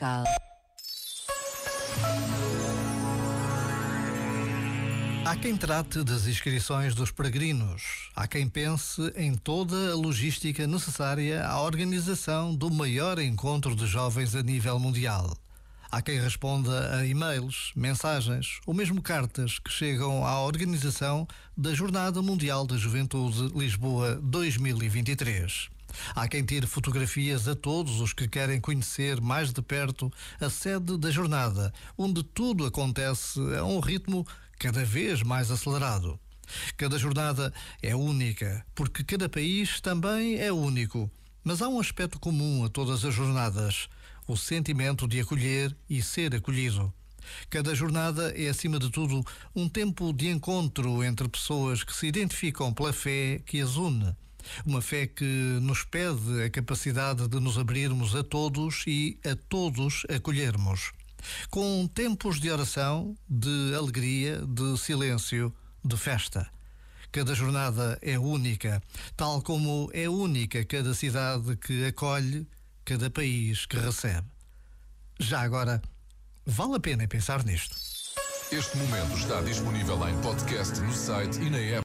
musical. Há quem trate das inscrições dos peregrinos. Há quem pense em toda a logística necessária à organização do maior encontro de jovens a nível mundial. Há quem responda a e-mails, mensagens ou mesmo cartas que chegam à organização da Jornada Mundial da Juventude Lisboa 2023. Há quem tire fotografias a todos os que querem conhecer mais de perto a sede da jornada, onde tudo acontece a um ritmo cada vez mais acelerado. Cada jornada é única, porque cada país também é único. Mas há um aspecto comum a todas as jornadas: o sentimento de acolher e ser acolhido. Cada jornada é, acima de tudo, um tempo de encontro entre pessoas que se identificam pela fé que as une. Uma fé que nos pede a capacidade de nos abrirmos a todos e a todos acolhermos. Com tempos de oração, de alegria, de silêncio, de festa. Cada jornada é única, tal como é única cada cidade que acolhe, cada país que recebe. Já agora, vale a pena pensar nisto. Este momento está disponível em podcast no site e na app.